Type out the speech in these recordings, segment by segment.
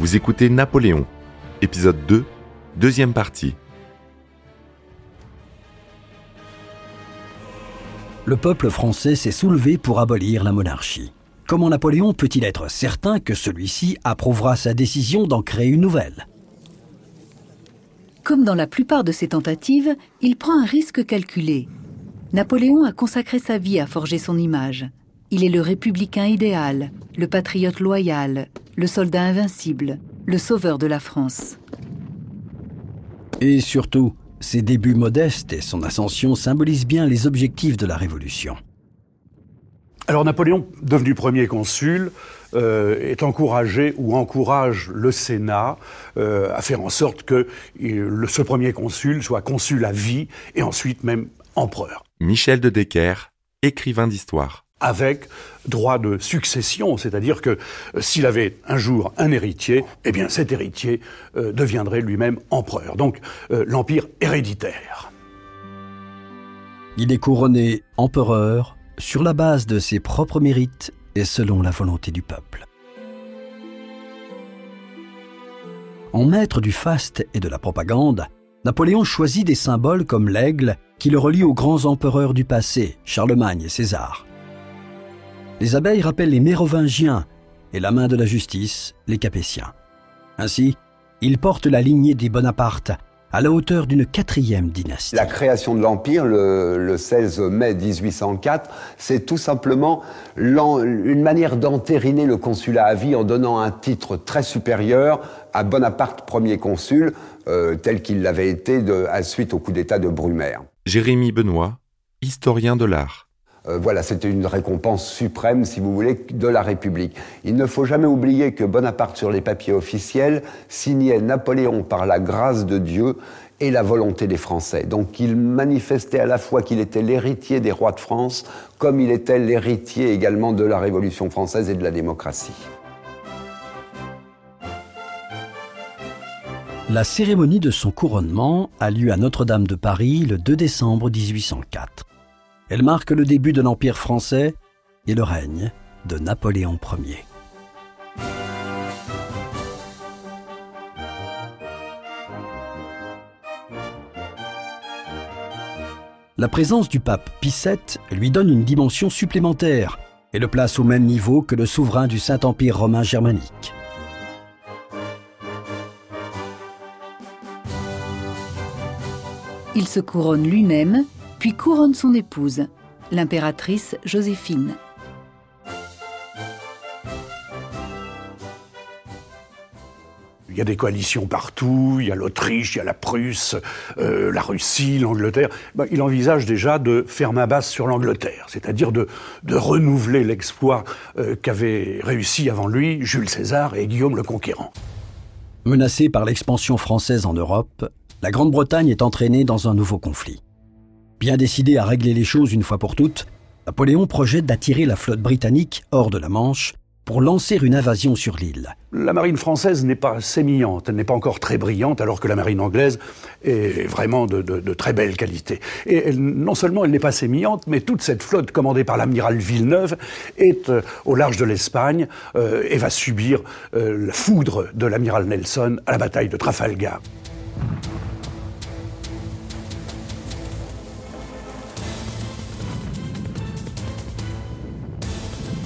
Vous écoutez Napoléon, épisode 2, deuxième partie. Le peuple français s'est soulevé pour abolir la monarchie. Comment Napoléon peut-il être certain que celui-ci approuvera sa décision d'en créer une nouvelle? Comme dans la plupart de ses tentatives, il prend un risque calculé. Napoléon a consacré sa vie à forger son image. Il est le républicain idéal, le patriote loyal, le soldat invincible, le sauveur de la France. Et surtout, ses débuts modestes et son ascension symbolisent bien les objectifs de la Révolution. Alors Napoléon, devenu premier consul, euh, est encouragé ou encourage le Sénat euh, à faire en sorte que ce premier consul soit consul à vie et ensuite même empereur. Michel de Decker, écrivain d'histoire avec droit de succession, c'est-à-dire que euh, s'il avait un jour un héritier, eh bien cet héritier deviendrait lui-même empereur. Donc l'empire héréditaire. Il est couronné empereur sur la base de ses propres mérites et selon la volonté du peuple. En maître du faste et de la propagande, Napoléon choisit des symboles comme l'aigle qui le relie aux grands empereurs du passé, Charlemagne et César. Les abeilles rappellent les Mérovingiens et la main de la justice, les Capétiens. Ainsi, il porte la lignée des Bonaparte à la hauteur d'une quatrième dynastie. La création de l'Empire, le, 16 mai 1804, c'est tout simplement une manière d'entériner le consulat à vie en donnant un titre très supérieur à Bonaparte, premier consul, euh, tel qu'il l'avait été de, à suite au coup d'État de Brumaire. Jérémy Benoît, historien de l'art. Euh, voilà, c'était une récompense suprême, si vous voulez, de la République. Il ne faut jamais oublier que Bonaparte, sur les papiers officiels, signait Napoléon par la grâce de Dieu et la volonté des Français. Donc il manifestait à la fois qu'il était l'héritier des rois de France, comme il était l'héritier également de la Révolution française et de la démocratie. La cérémonie de son couronnement a lieu à Notre-Dame de Paris le 2 décembre 1804. Elle marque le début de l'Empire français et le règne de Napoléon Ier. La présence du pape Pie VII lui donne une dimension supplémentaire et le place au même niveau que le souverain du Saint-Empire romain germanique. Il se couronne lui-même puis couronne son épouse, l'impératrice Joséphine. Il y a des coalitions partout, il y a l'Autriche, il y a la Prusse, euh, la Russie, l'Angleterre. Ben, il envisage déjà de faire ma basse sur l'Angleterre, c'est-à-dire de, renouveler l'exploit euh, qu'avaient réussi avant lui Jules César et Guillaume le Conquérant. Menacée par l'expansion française en Europe, la Grande-Bretagne est entraînée dans un nouveau conflit. Bien décidé à régler les choses une fois pour toutes, Napoléon projette d'attirer la flotte britannique hors de la Manche pour lancer une invasion sur l'île. La marine française n'est pas sémillante, elle n'est pas encore très brillante, alors que la marine anglaise est vraiment de, très belle qualité. Et non seulement elle n'est pas sémillante, mais toute cette flotte commandée par l'amiral Villeneuve est euh, au large de l'Espagne euh, et va subir euh, la foudre de l'amiral Nelson à la bataille de Trafalgar.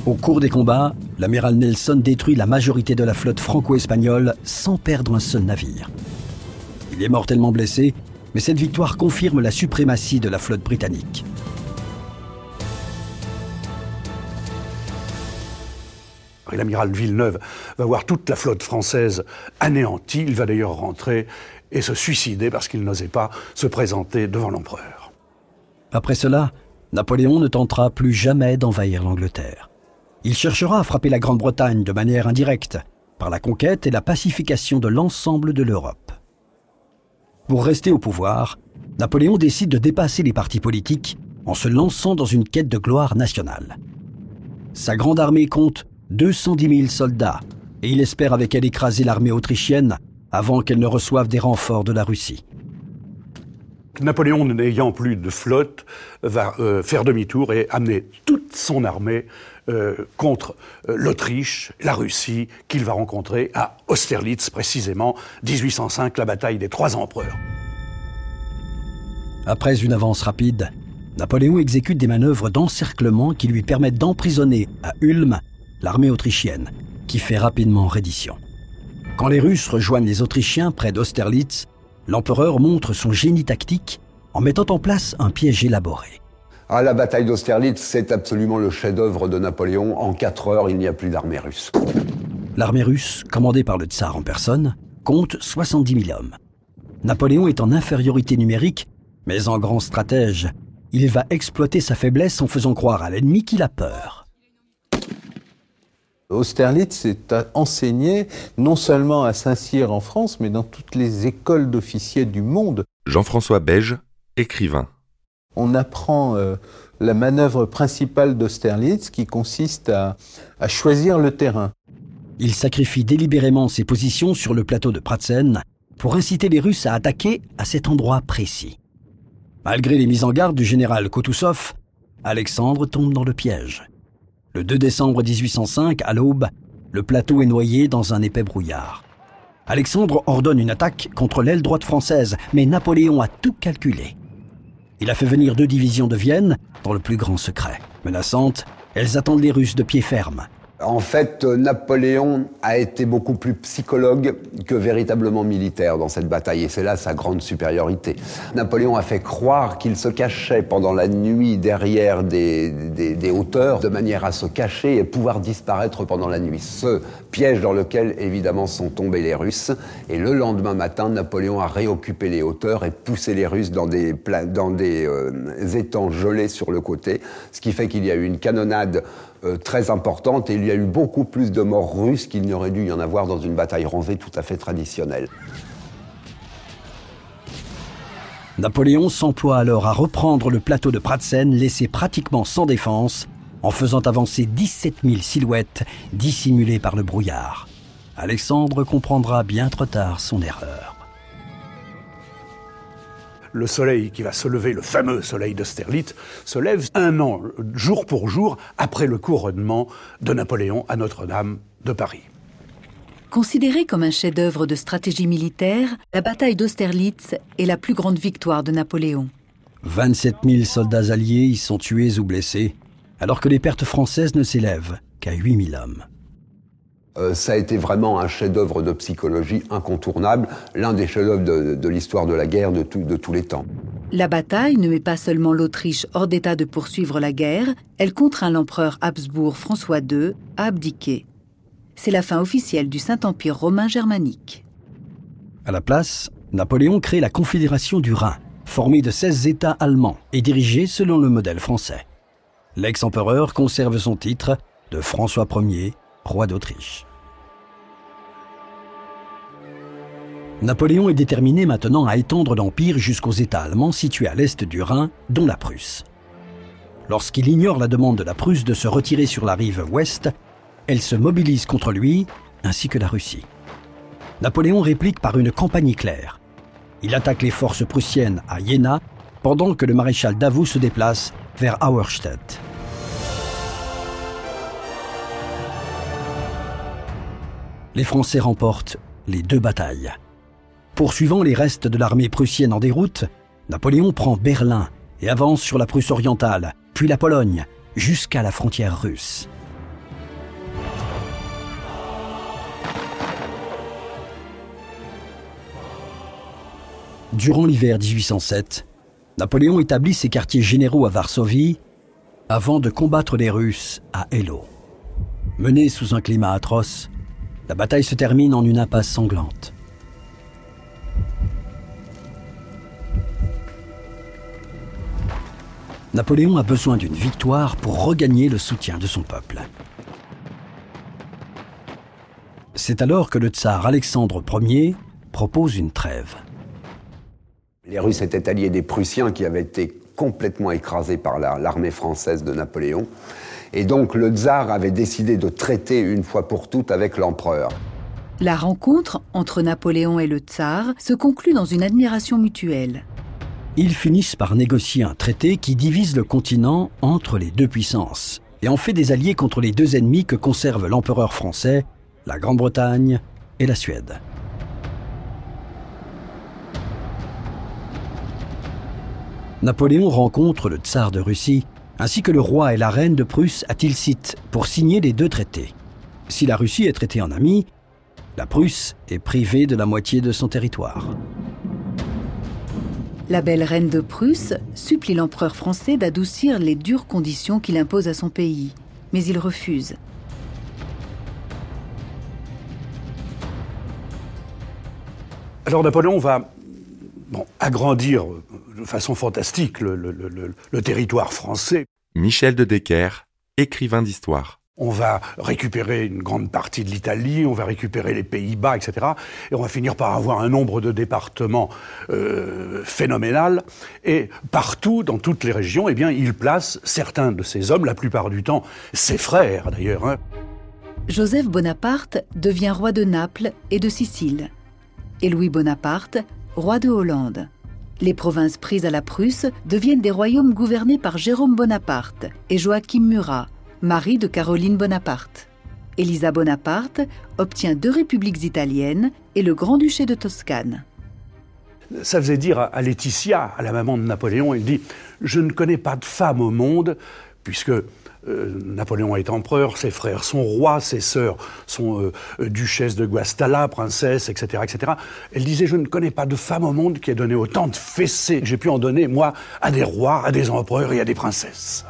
Au cours des combats, l'amiral Nelson détruit la majorité de la flotte franco-espagnole sans perdre un seul navire. Il est mortellement blessé, mais cette victoire confirme la suprématie de la flotte britannique. L'amiral Villeneuve va voir toute la flotte française anéantie. Il va d'ailleurs rentrer et se suicider parce qu'il n'osait pas se présenter devant l'empereur. Après cela, Napoléon ne tentera plus jamais d'envahir l'Angleterre. Il cherchera à frapper la Grande-Bretagne de manière indirecte, par la conquête et la pacification de l'ensemble de l'Europe. Pour rester au pouvoir, Napoléon décide de dépasser les partis politiques en se lançant dans une quête de gloire nationale. Sa grande armée compte 210 000 soldats et il espère avec elle écraser l'armée autrichienne avant qu'elle ne reçoive des renforts de la Russie. Napoléon, n'ayant plus de flotte, va euh, faire demi-tour et amener toute son armée euh, contre euh, l'Autriche, la Russie, qu'il va rencontrer à Austerlitz précisément, 1805, la bataille des trois empereurs. Après une avance rapide, Napoléon exécute des manœuvres d'encerclement qui lui permettent d'emprisonner à Ulm l'armée autrichienne, qui fait rapidement reddition. Quand les Russes rejoignent les Autrichiens près d'Austerlitz, l'empereur montre son génie tactique en mettant en place un piège élaboré. Ah, la bataille d'Austerlitz, c'est absolument le chef-d'œuvre de Napoléon. En quatre heures, il n'y a plus d'armée russe. L'armée russe, commandée par le tsar en personne, compte 70 000 hommes. Napoléon est en infériorité numérique, mais en grand stratège, il va exploiter sa faiblesse en faisant croire à l'ennemi qu'il a peur. Austerlitz est enseigné non seulement à Saint-Cyr en France, mais dans toutes les écoles d'officiers du monde. Jean-François Beige, écrivain. On apprend euh, la manœuvre principale d'Austerlitz qui consiste à, à choisir le terrain. Il sacrifie délibérément ses positions sur le plateau de Pratzen pour inciter les Russes à attaquer à cet endroit précis. Malgré les mises en garde du général Koutousov, Alexandre tombe dans le piège. Le 2 décembre 1805, à l'aube, le plateau est noyé dans un épais brouillard. Alexandre ordonne une attaque contre l'aile droite française, mais Napoléon a tout calculé. Il a fait venir deux divisions de Vienne dans le plus grand secret. Menaçantes, elles attendent les Russes de pied ferme. En fait, Napoléon a été beaucoup plus psychologue que véritablement militaire dans cette bataille, et c'est là sa grande supériorité. Napoléon a fait croire qu'il se cachait pendant la nuit derrière des, des, hauteurs, de manière à se cacher et pouvoir disparaître pendant la nuit. Ce piège dans lequel, évidemment, sont tombés les Russes. Et le lendemain matin, Napoléon a réoccupé les hauteurs et poussé les Russes dans des, dans des euh, étangs gelés sur le côté, ce qui fait qu'il y a eu une canonnade euh, très importante et il y a eu beaucoup plus de morts russes qu'il n'y aurait dû y en avoir dans une bataille rangée tout à fait traditionnelle. Napoléon s'emploie alors à reprendre le plateau de Pratzen laissé pratiquement sans défense en faisant avancer 17 000 silhouettes dissimulées par le brouillard. Alexandre comprendra bien trop tard son erreur le soleil qui va se lever, le fameux soleil d'Austerlitz, se lève un an, jour pour jour, après le couronnement de Napoléon à Notre-Dame de Paris. Considérée comme un chef-d'œuvre de stratégie militaire, la bataille d'Austerlitz est la plus grande victoire de Napoléon. 27 000 soldats alliés y sont tués ou blessés, alors que les pertes françaises ne s'élèvent qu'à 8 000 hommes. Euh, ça a été vraiment un chef-d'œuvre de psychologie incontournable, l'un des chefs-d'œuvre de, l'histoire de la guerre de, de tous les temps. La bataille ne met pas seulement l'Autriche hors d'état de poursuivre la guerre, elle contraint l'empereur Habsbourg François II à abdiquer. C'est la fin officielle du Saint-Empire romain germanique. À la place, Napoléon crée la Confédération du Rhin, formée de 16 États allemands et dirigée selon le modèle français. L'ex-empereur conserve son titre de François Ier roi d'Autriche. Napoléon est déterminé maintenant à étendre l'Empire jusqu'aux États allemands situés à l'est du Rhin, dont la Prusse. Lorsqu'il ignore la demande de la Prusse de se retirer sur la rive ouest, elle se mobilise contre lui, ainsi que la Russie. Napoléon réplique par une campagne éclair. Il attaque les forces prussiennes à Jena, pendant que le maréchal Davout se déplace vers Auerstedt. Les Français remportent les deux batailles. Poursuivant les restes de l'armée prussienne en déroute, Napoléon prend Berlin et avance sur la Prusse orientale, puis la Pologne, jusqu'à la frontière russe. Durant l'hiver 1807, Napoléon établit ses quartiers généraux à Varsovie avant de combattre les Russes à Elo. Mené sous un climat atroce, la bataille se termine en une impasse sanglante. Napoléon a besoin d'une victoire pour regagner le soutien de son peuple. C'est alors que le tsar Alexandre Ier propose une trêve. Les Russes étaient alliés des Prussiens qui avaient été complètement écrasés par l'armée française de Napoléon. Et donc le tsar avait décidé de traiter une fois pour toutes avec l'empereur. La rencontre entre Napoléon et le tsar se conclut dans une admiration mutuelle. Ils finissent par négocier un traité qui divise le continent entre les deux puissances et en fait des alliés contre les deux ennemis que conserve l'empereur français, la Grande-Bretagne et la Suède. Napoléon rencontre le tsar de Russie ainsi que le roi et la reine de Prusse à Tilsit pour signer les deux traités. Si la Russie est traitée en ami, la Prusse est privée de la moitié de son territoire. La belle reine de Prusse supplie l'empereur français d'adoucir les dures conditions qu'il impose à son pays, mais il refuse. Alors Napoléon va bon, agrandir de façon fantastique le, le, le, le territoire français. Michel de Decker, écrivain d'histoire. On va récupérer une grande partie de l'Italie, on va récupérer les Pays-Bas, etc. Et on va finir par avoir un nombre de départements euh, phénoménal. Et partout, dans toutes les régions, eh bien, il place certains de ces hommes, la plupart du temps ses frères d'ailleurs. Hein. Joseph Bonaparte devient roi de Naples et de Sicile. Et Louis Bonaparte, roi de Hollande. Les provinces prises à la Prusse deviennent des royaumes gouvernés par Jérôme Bonaparte et Joachim Murat, mari de Caroline Bonaparte. Elisa Bonaparte obtient deux républiques italiennes et le Grand-Duché de Toscane. Ça faisait dire à Laetitia, à la maman de Napoléon, il dit Je ne connais pas de femme au monde, puisque euh, Napoléon est empereur, ses frères sont rois, ses sœurs sont euh, euh, duchesses de Guastalla, princesses, etc., etc. Elle disait Je ne connais pas de femme au monde qui ait donné autant de fessées. J'ai pu en donner, moi, à des rois, à des empereurs et à des princesses.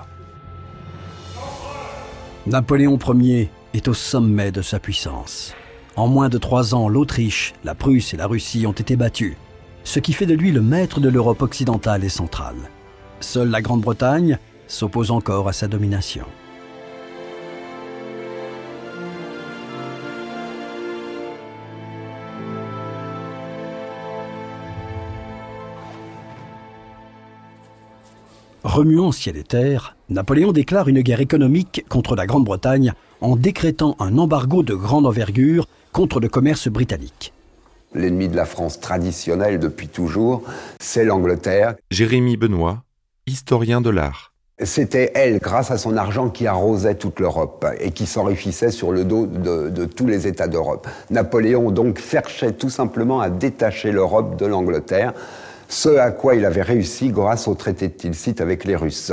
Napoléon Ier est au sommet de sa puissance. En moins de trois ans, l'Autriche, la Prusse et la Russie ont été battues, ce qui fait de lui le maître de l'Europe occidentale et centrale. Seule la Grande-Bretagne s'oppose encore à sa domination. Remuant ciel et terre, Napoléon déclare une guerre économique contre la Grande-Bretagne en décrétant un embargo de grande envergure contre le commerce britannique. L'ennemi de la France traditionnelle depuis toujours, c'est l'Angleterre. Jérémy Benoît, historien de l'art. C'était elle, grâce à son argent, qui arrosait toute l'Europe et qui s'enrichissait sur le dos de, de tous les États d'Europe. Napoléon donc cherchait tout simplement à détacher l'Europe de l'Angleterre, ce à quoi il avait réussi grâce au traité de Tilsit avec les Russes.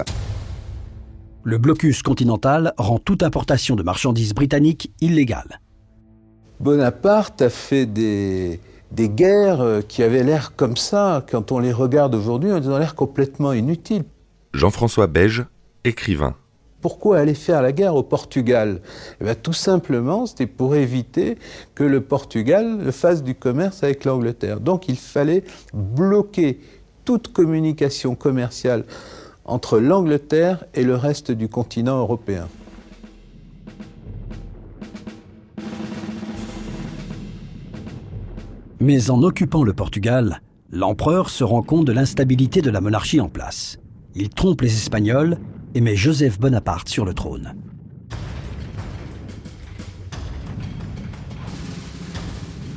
Le blocus continental rend toute importation de marchandises britanniques illégale. Bonaparte a fait des, des guerres qui avaient l'air comme ça, quand on les regarde aujourd'hui, elles ont l'air complètement inutiles. Jean-François Beige, écrivain. Pourquoi aller faire la guerre au Portugal? Eh bien, Tout simplement, c'était pour éviter que le Portugal fasse du commerce avec l'Angleterre. Donc il fallait bloquer toute communication commerciale entre l'Angleterre et le reste du continent européen. Mais en occupant le Portugal, l'empereur se rend compte de l'instabilité de la monarchie en place. Il trompe les Espagnols et met Joseph Bonaparte sur le trône.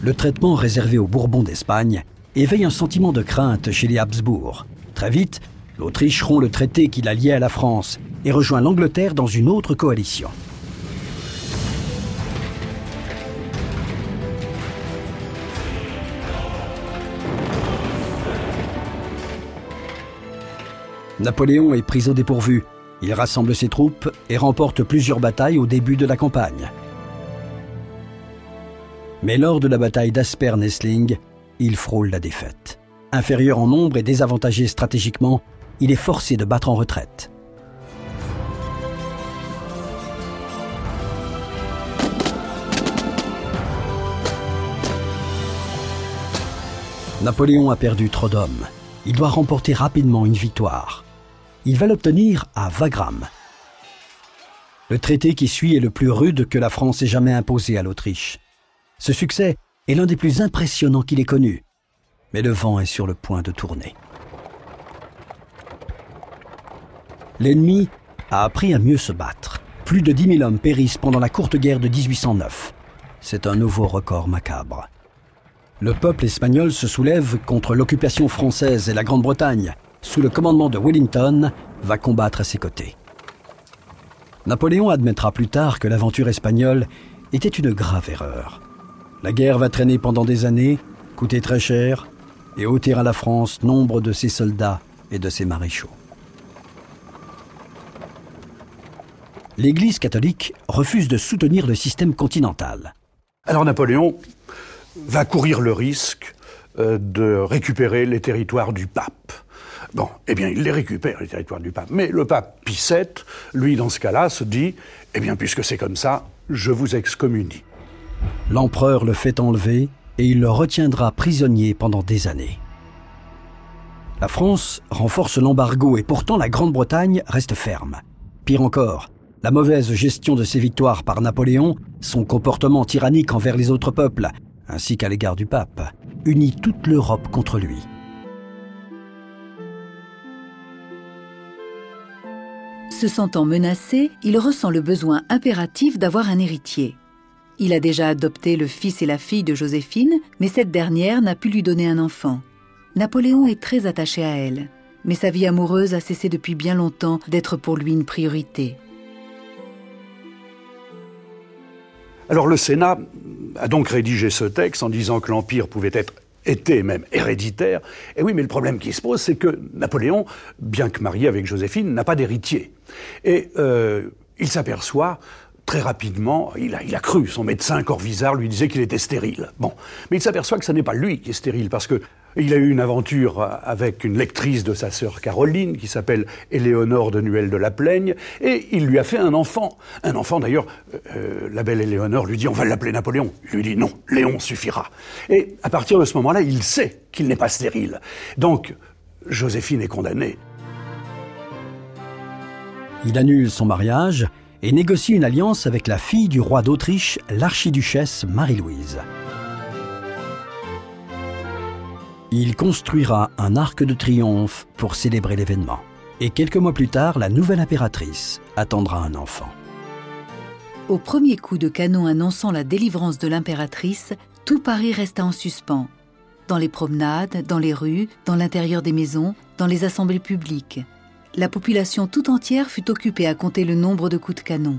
Le traitement réservé aux Bourbons d'Espagne éveille un sentiment de crainte chez les Habsbourg. Très vite, l'Autriche rompt le traité qui la à la France et rejoint l'Angleterre dans une autre coalition. Napoléon est pris au dépourvu. Il rassemble ses troupes et remporte plusieurs batailles au début de la campagne. Mais lors de la bataille d'Asper-Nessling, il frôle la défaite. Inférieur en nombre et désavantagé stratégiquement, il est forcé de battre en retraite. Napoléon a perdu trop d'hommes. Il doit remporter rapidement une victoire. Il va l'obtenir à Wagram. Le traité qui suit est le plus rude que la France ait jamais imposé à l'Autriche. Ce succès est l'un des plus impressionnants qu'il ait connu. Mais le vent est sur le point de tourner. L'ennemi a appris à mieux se battre. Plus de 10 000 hommes périssent pendant la courte guerre de 1809. C'est un nouveau record macabre. Le peuple espagnol se soulève contre l'occupation française et la Grande-Bretagne, sous le commandement de Wellington, va combattre à ses côtés. Napoléon admettra plus tard que l'aventure espagnole était une grave erreur. La guerre va traîner pendant des années, coûter très cher et ôter à la France nombre de ses soldats et de ses maréchaux. L'Église catholique refuse de soutenir le système continental. Alors Napoléon va courir le risque euh, de récupérer les territoires du pape. Bon, eh bien, il les récupère, les territoires du pape. Mais le pape Pie VII, lui, dans ce cas-là, se dit, eh bien, puisque c'est comme ça, je vous excommunie. L'empereur le fait enlever et il le retiendra prisonnier pendant des années. La France renforce l'embargo et pourtant la Grande-Bretagne reste ferme. Pire encore, la mauvaise gestion de ses victoires par Napoléon, son comportement tyrannique envers les autres peuples, ainsi qu'à l'égard du pape, unit toute l'Europe contre lui. Se sentant menacé, il ressent le besoin impératif d'avoir un héritier. Il a déjà adopté le fils et la fille de Joséphine, mais cette dernière n'a pu lui donner un enfant. Napoléon est très attaché à elle, mais sa vie amoureuse a cessé depuis bien longtemps d'être pour lui une priorité. Alors le Sénat a donc rédigé ce texte en disant que l'Empire pouvait être était même héréditaire. Et oui, mais le problème qui se pose, c'est que Napoléon, bien que marié avec Joséphine, n'a pas d'héritier. Et euh, il s'aperçoit très rapidement, il a, cru, son médecin Corvisart lui disait qu'il était stérile. Bon, mais il s'aperçoit que ce n'est pas lui qui est stérile, parce que il a eu une aventure avec une lectrice de sa sœur Caroline, qui s'appelle Éléonore de Nuel de la Plaigne, et il lui a fait un enfant. Un enfant, d'ailleurs, euh, euh, la belle Éléonore lui dit, on va l'appeler Napoléon. Il lui dit, non, Léon suffira. Et à partir de ce moment-là, il sait qu'il n'est pas stérile. Donc, Joséphine est condamnée. Il annule son mariage et négocie une alliance avec la fille du roi d'Autriche, l'archiduchesse Marie-Louise. Il construira un arc de triomphe pour célébrer l'événement. Et quelques mois plus tard, la nouvelle impératrice attendra un enfant. Au premier coup de canon annonçant la délivrance de l'impératrice, tout Paris resta en suspens. Dans les promenades, dans les rues, dans l'intérieur des maisons, dans les assemblées publiques. La population tout entière fut occupée à compter le nombre de coups de canon.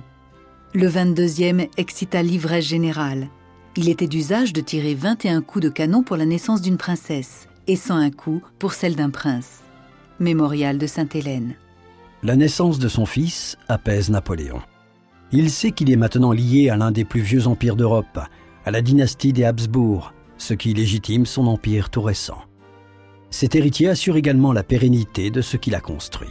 Le 22e excita l'ivresse générale. Il était d'usage de tirer 21 coups de canon pour la naissance d'une princesse et 101 coups pour celle d'un prince. Mémorial de Sainte-Hélène. La naissance de son fils apaise Napoléon. Il sait qu'il est maintenant lié à l'un des plus vieux empires d'Europe, à la dynastie des Habsbourg, ce qui légitime son empire tout récent. Cet héritier assure également la pérennité de ce qu'il a construit.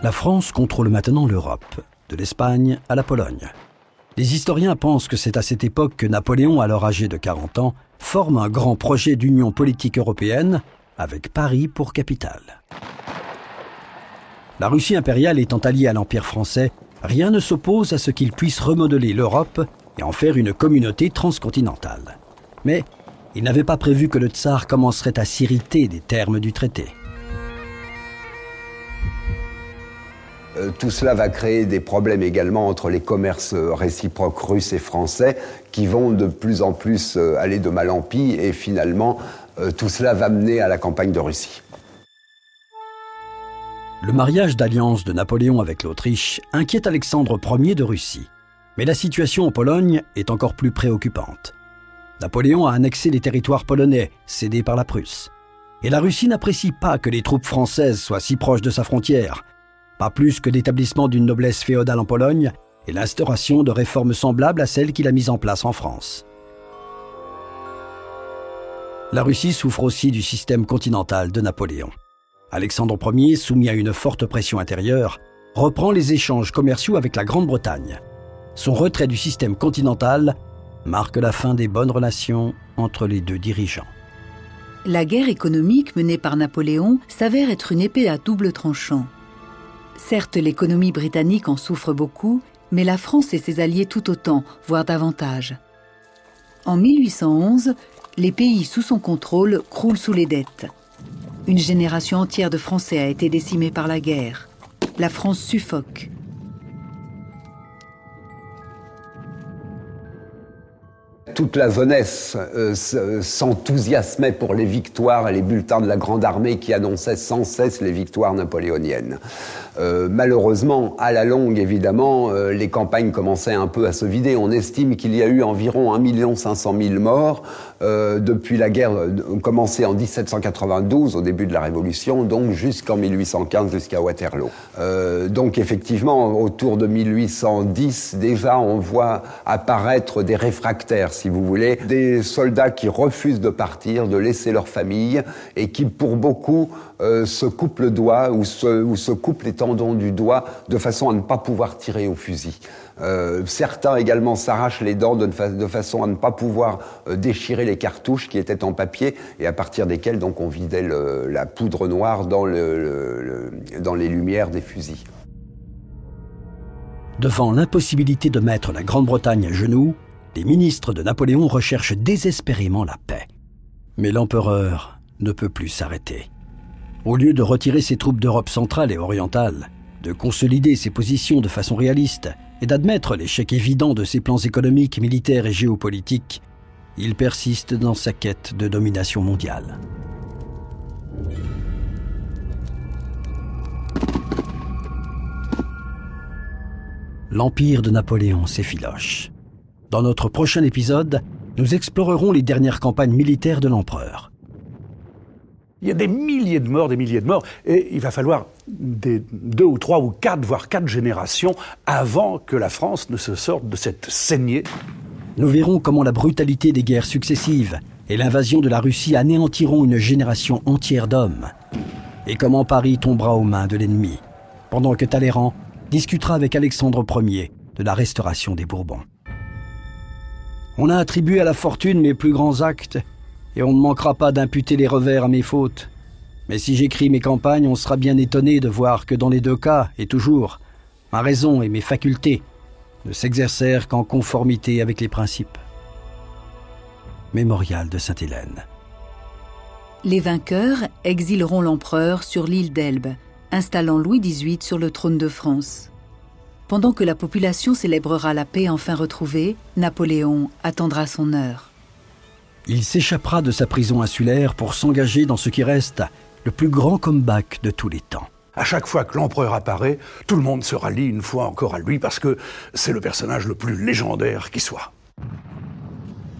La France contrôle maintenant l'Europe de l'Espagne à la Pologne. Les historiens pensent que c'est à cette époque que Napoléon, alors âgé de 40 ans, forme un grand projet d'union politique européenne avec Paris pour capitale. La Russie impériale étant alliée à l'Empire français, rien ne s'oppose à ce qu'il puisse remodeler l'Europe et en faire une communauté transcontinentale. Mais il n'avait pas prévu que le tsar commencerait à s'irriter des termes du traité. Tout cela va créer des problèmes également entre les commerces réciproques russes et français qui vont de plus en plus euh, aller de mal en pis et finalement euh, tout cela va mener à la campagne de Russie. Le mariage d'alliance de Napoléon avec l'Autriche inquiète Alexandre Ier de Russie. Mais la situation en Pologne est encore plus préoccupante. Napoléon a annexé les territoires polonais cédés par la Prusse. Et la Russie n'apprécie pas que les troupes françaises soient si proches de sa frontière, pas plus que l'établissement d'une noblesse féodale en Pologne et l'instauration de réformes semblables à celles qu'il a mises en place en France. La Russie souffre aussi du système continental de Napoléon. Alexandre Ier, soumis à une forte pression intérieure, reprend les échanges commerciaux avec la Grande-Bretagne. Son retrait du système continental marque la fin des bonnes relations entre les deux dirigeants. La guerre économique menée par Napoléon s'avère être une épée à double tranchant. Certes, l'économie britannique en souffre beaucoup, mais la France et ses alliés tout autant, voire davantage. En 1811, les pays sous son contrôle croulent sous les dettes. Une génération entière de Français a été décimée par la guerre. La France suffoque. Toute la jeunesse euh, s'enthousiasmait pour les victoires et les bulletins de la Grande Armée qui annonçaient sans cesse les victoires napoléoniennes. Euh, malheureusement, à la longue, évidemment, euh, les campagnes commençaient un peu à se vider. On estime qu'il y a eu environ 1 500 000 morts euh, depuis la guerre commencée en 1792, au début de la Révolution, donc jusqu'en 1815, jusqu'à Waterloo. donc effectivement, autour de 1810, déjà, on voit apparaître des réfractaires, vous voulez, des soldats qui refusent de partir, de laisser leur famille, et qui, pour beaucoup, se coupent le doigt ou se, ou se coupent les tendons du doigt de façon à ne pas pouvoir tirer au fusil. Euh, certains également s'arrachent les dents de, façon à ne pas pouvoir euh, déchirer les cartouches qui étaient en papier et à partir desquelles donc on vidait la poudre noire dans, dans les lumières des fusils. Devant l'impossibilité de mettre la Grande-Bretagne à genoux, les ministres de Napoléon recherchent désespérément la paix. Mais l'empereur ne peut plus s'arrêter. Au lieu de retirer ses troupes d'Europe centrale et orientale, de consolider ses positions de façon réaliste et d'admettre l'échec évident de ses plans économiques, militaires et géopolitiques, il persiste dans sa quête de domination mondiale. L'empire de Napoléon s'effiloche. Dans notre prochain épisode, nous explorerons les dernières campagnes militaires de l'empereur. Il y a des milliers de morts, des milliers de morts, et il va falloir des deux ou trois ou quatre, voire quatre générations avant que la France ne se sorte de cette saignée. Nous verrons comment la brutalité des guerres successives et l'invasion de la Russie anéantiront une génération entière d'hommes, et comment Paris tombera aux mains de l'ennemi, pendant que Talleyrand discutera avec Alexandre Ier de la restauration des Bourbons. On a attribué à la fortune mes plus grands actes et on ne manquera pas d'imputer les revers à mes fautes. Mais si j'écris mes campagnes, on sera bien étonné de voir que dans les deux cas, et toujours, ma raison et mes facultés ne s'exercèrent qu'en conformité avec les principes. Mémorial de Sainte-Hélène. Les vainqueurs exileront l'empereur sur l'île d'Elbe, installant Louis XVIII sur le trône de France. Pendant que la population célébrera la paix enfin retrouvée, Napoléon attendra son heure il s'échappera de sa prison insulaire pour s'engager dans ce qui reste le plus grand comeback de tous les temps. À chaque fois que l'empereur apparaît, tout le monde se rallie une fois encore à lui parce que c'est le personnage le plus légendaire qui soit.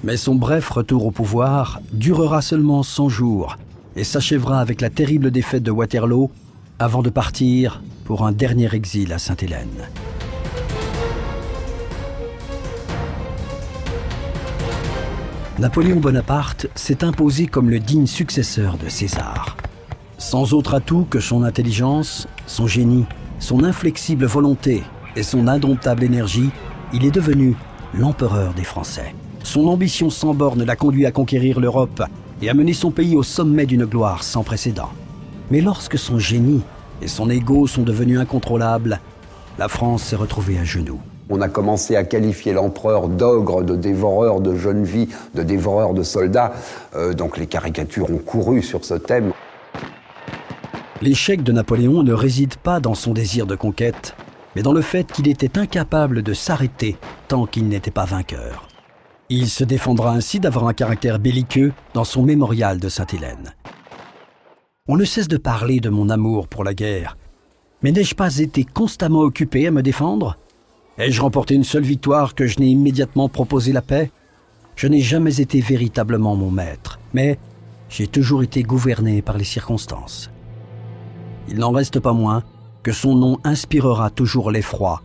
Mais son bref retour au pouvoir durera seulement 100 jours et s'achèvera avec la terrible défaite de Waterloo avant de partir pour un dernier exil à Sainte-Hélène. Napoléon Bonaparte s'est imposé comme le digne successeur de César. Sans autre atout que son intelligence, son génie, son inflexible volonté et son indomptable énergie, il est devenu l'empereur des Français. Son ambition sans borne l'a conduit à conquérir l'Europe et à mener son pays au sommet d'une gloire sans précédent. Mais lorsque son génie et son ego sont devenus incontrôlables, la France s'est retrouvée à genoux. On a commencé à qualifier l'empereur d'ogre, de dévoreur de jeunes vies, de dévoreur de soldats. Euh, donc les caricatures ont couru sur ce thème. L'échec de Napoléon ne réside pas dans son désir de conquête, mais dans le fait qu'il était incapable de s'arrêter tant qu'il n'était pas vainqueur. Il se défendra ainsi d'avoir un caractère belliqueux dans son mémorial de Sainte-Hélène. On ne cesse de parler de mon amour pour la guerre, mais n'ai-je pas été constamment occupé à me défendre? Ai-je remporté une seule victoire que je n'ai immédiatement proposé la paix? Je n'ai jamais été véritablement mon maître, mais j'ai toujours été gouverné par les circonstances. Il n'en reste pas moins que son nom inspirera toujours l'effroi,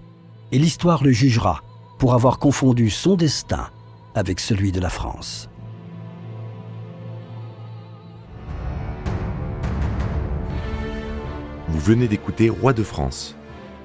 et l'histoire le jugera pour avoir confondu son destin avec celui de la France. Vous venez d'écouter Roi de France.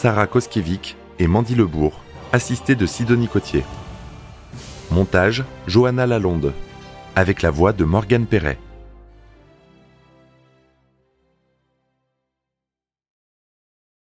Sarah Koskiewicz et Mandy Lebourg, assistée de Sidonie Cotier. Montage Johanna Lalonde. Avec la voix de Morgane Perret.